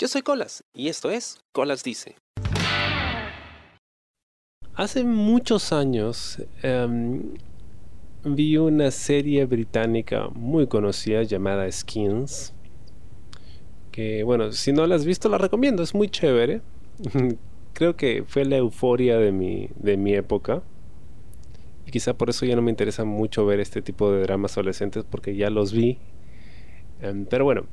Yo soy Colas y esto es Colas Dice. Hace muchos años em, vi una serie británica muy conocida llamada Skins. Que bueno, si no la has visto la recomiendo, es muy chévere. Creo que fue la euforia de mi, de mi época. Y quizá por eso ya no me interesa mucho ver este tipo de dramas adolescentes porque ya los vi. Em, pero bueno,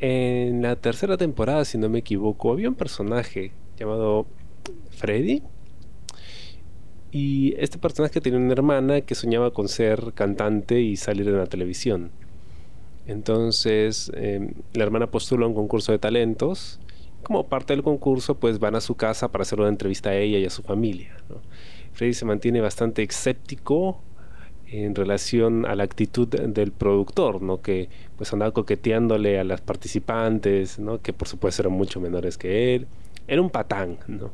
en la tercera temporada, si no me equivoco, había un personaje llamado Freddy. Y este personaje tenía una hermana que soñaba con ser cantante y salir en la televisión. Entonces, em, la hermana postula un concurso de talentos. Como parte del concurso, pues van a su casa para hacer una entrevista a ella y a su familia. Freddy se mantiene bastante escéptico en relación a la actitud del productor, ¿no? Que pues andaba coqueteándole a las participantes, ¿no? Que por supuesto eran mucho menores que él. Era un patán, ¿no?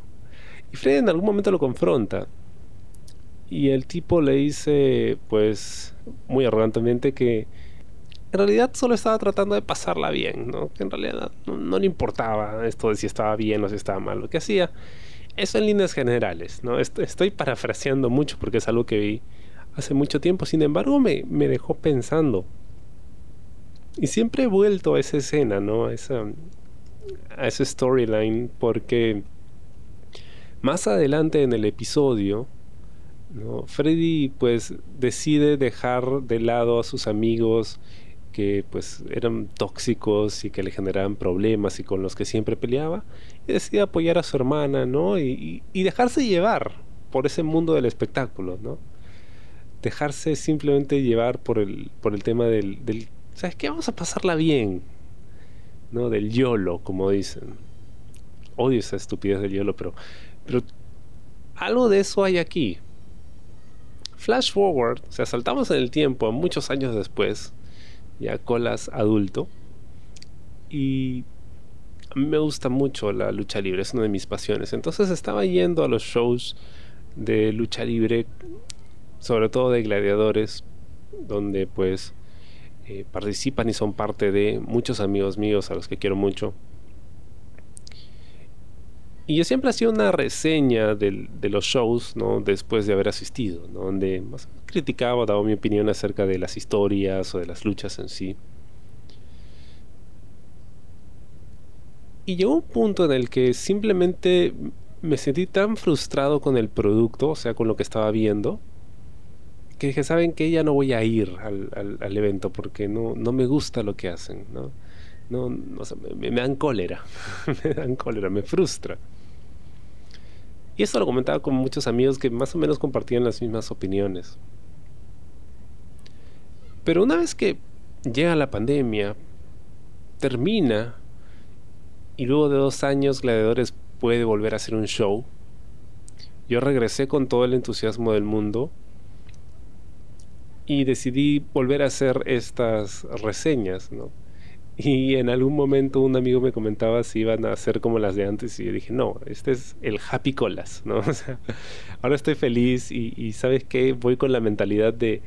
Y Freddy en algún momento lo confronta. Y el tipo le dice, pues, muy arrogantemente que en realidad solo estaba tratando de pasarla bien, ¿no? Que en realidad no, le importaba esto de si estaba bien o si estaba mal. Lo que hacía, eso en líneas generales, ¿no? Estoy parafraseando mucho porque es algo que vi hace mucho tiempo. Sin embargo, me, me dejó pensando. Y siempre he vuelto a esa escena, ¿no? A esa, a ese storyline, porque más adelante en el episodio, ¿no? Freddy pues decide dejar de lado a sus amigos que pues eran tóxicos y que le generaban problemas y con los que siempre peleaba y decide apoyar a su hermana, ¿no? Y, y dejarse llevar por ese mundo del espectáculo, ¿no? Dejarse simplemente llevar por el, por el tema del, ¿sabes qué? Vamos a pasarla bien, ¿no? Del YOLO, como dicen. Odio esa estupidez del YOLO, pero, pero algo de eso hay aquí. Flash forward, o sea, saltamos en el tiempo a muchos años después, ya Colas adulto, y a mí me gusta mucho la lucha libre, es una de mis pasiones. Entonces estaba yendo a los shows de lucha libre sobre todo de gladiadores, donde pues eh, participan y son parte de muchos amigos míos a los que quiero mucho. Y yo siempre hacía una reseña de los shows, ¿no? Después de haber asistido, Donde más criticaba, daba mi opinión acerca de las historias o de las luchas en sí. Y llegó un punto en el que simplemente me sentí tan frustrado con el producto, o sea, con lo que estaba viendo, que dije, ¿saben que Ya no voy a ir al, al, evento porque no, no me gusta lo que hacen, ¿no? no, me, dan cólera, me dan cólera, me frustra. Y esto lo comentaba con muchos amigos que más o menos compartían las mismas opiniones. Pero una vez que llega la pandemia, termina, y luego de dos años Gladiadores puede volver a hacer un show, yo regresé con todo el entusiasmo del mundo y decidí volver a hacer estas reseñas, ¿no? Y en algún momento un amigo me comentaba si iban a hacer como las de antes y yo dije, no, este es el happy colas, ¿no? O sea, ahora estoy feliz y, y ¿sabes qué? Voy con la mentalidad de,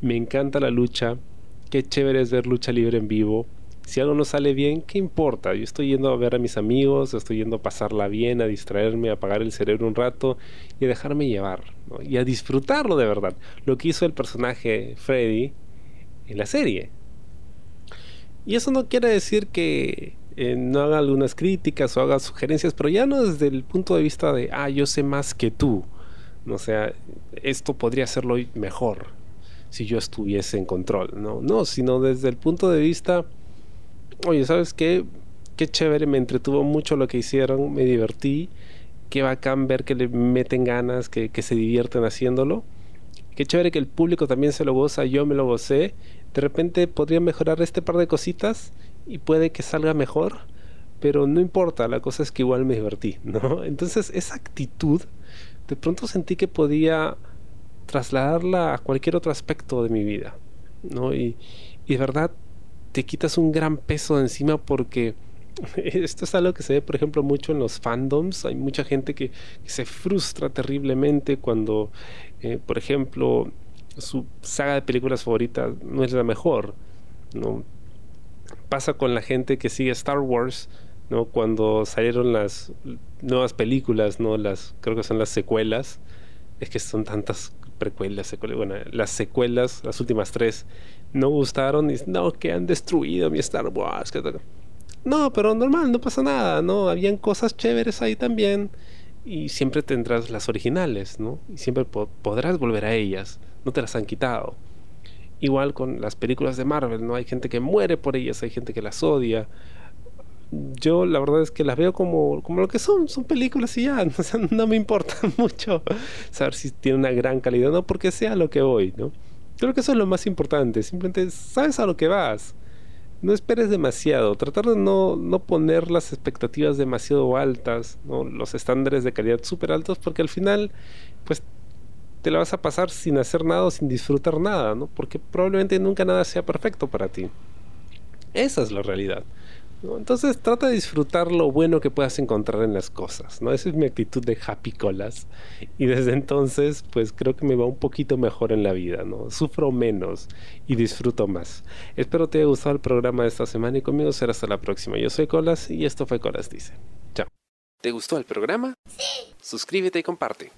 me encanta la lucha, qué chévere es ver lucha libre en vivo, si algo no sale bien, ¿qué importa? Yo estoy yendo a ver a mis amigos, estoy yendo a pasarla bien, a distraerme, a apagar el cerebro un rato y a dejarme llevar, y a disfrutarlo de verdad. Lo que hizo el personaje Freddy en la serie. Y eso no quiere decir que eh, no haga algunas críticas o haga sugerencias, pero ya no desde el punto de vista de, ah, yo sé más que tú. O sea, esto podría hacerlo mejor si yo estuviese en control. No, no sino desde el punto de vista oye, ¿sabes qué? Qué chévere, me entretuvo mucho lo que hicieron, me divertí. Qué bacán ver que le meten ganas, que, se divierten haciéndolo. Qué chévere que el público también se lo goza, yo me lo gocé. De repente podría mejorar este par de cositas y puede que salga mejor, pero no importa, la cosa es que igual me divertí, ¿no? Entonces esa actitud, de pronto sentí que podía trasladarla a cualquier otro aspecto de mi vida, ¿no? Y, y de verdad te quitas un gran peso de encima porque esto es algo que se ve, por ejemplo, mucho en los fandoms. Hay mucha gente que, se frustra terriblemente cuando, eh, por ejemplo, su saga de películas favoritas no es la mejor. ¿no? Pasa con la gente que sigue Star Wars, ¿no? Cuando salieron las nuevas películas, ¿no? Las, creo que son las secuelas, es que son tantas precuelas, bueno, las secuelas, las últimas tres, no gustaron y no, que han destruido mi Star Wars. No, pero normal, no pasa nada, ¿no? Habían cosas chéveres ahí también y siempre tendrás las originales, ¿no? Y siempre podrás volver a ellas, no te las han quitado. Igual con las películas de Marvel, ¿no? Hay gente que muere por ellas, hay gente que las odia. Yo la verdad es que las veo como, como lo que son, son películas y ya, no me importa mucho saber si tiene una gran calidad, no porque sea lo que voy, ¿no? Creo que eso es lo más importante, simplemente sabes a lo que vas. No esperes demasiado, tratar de no, no poner las expectativas demasiado altas, ¿no? los estándares de calidad súper altos, porque al final, pues te la vas a pasar sin hacer nada o sin disfrutar nada, ¿no? Porque probablemente nunca nada sea perfecto para ti. Esa es la realidad. Entonces trata de disfrutar lo bueno que puedas encontrar en las cosas, ¿no? Esa es mi actitud de happy colas. Y desde entonces, pues creo que me va un poquito mejor en la vida, ¿no? Sufro menos y disfruto más. Espero te haya gustado el programa de esta semana y conmigo será hasta la próxima. Yo soy Colas y esto fue Colas Dice. Chao. ¿Te gustó el programa? Sí. Suscríbete y comparte.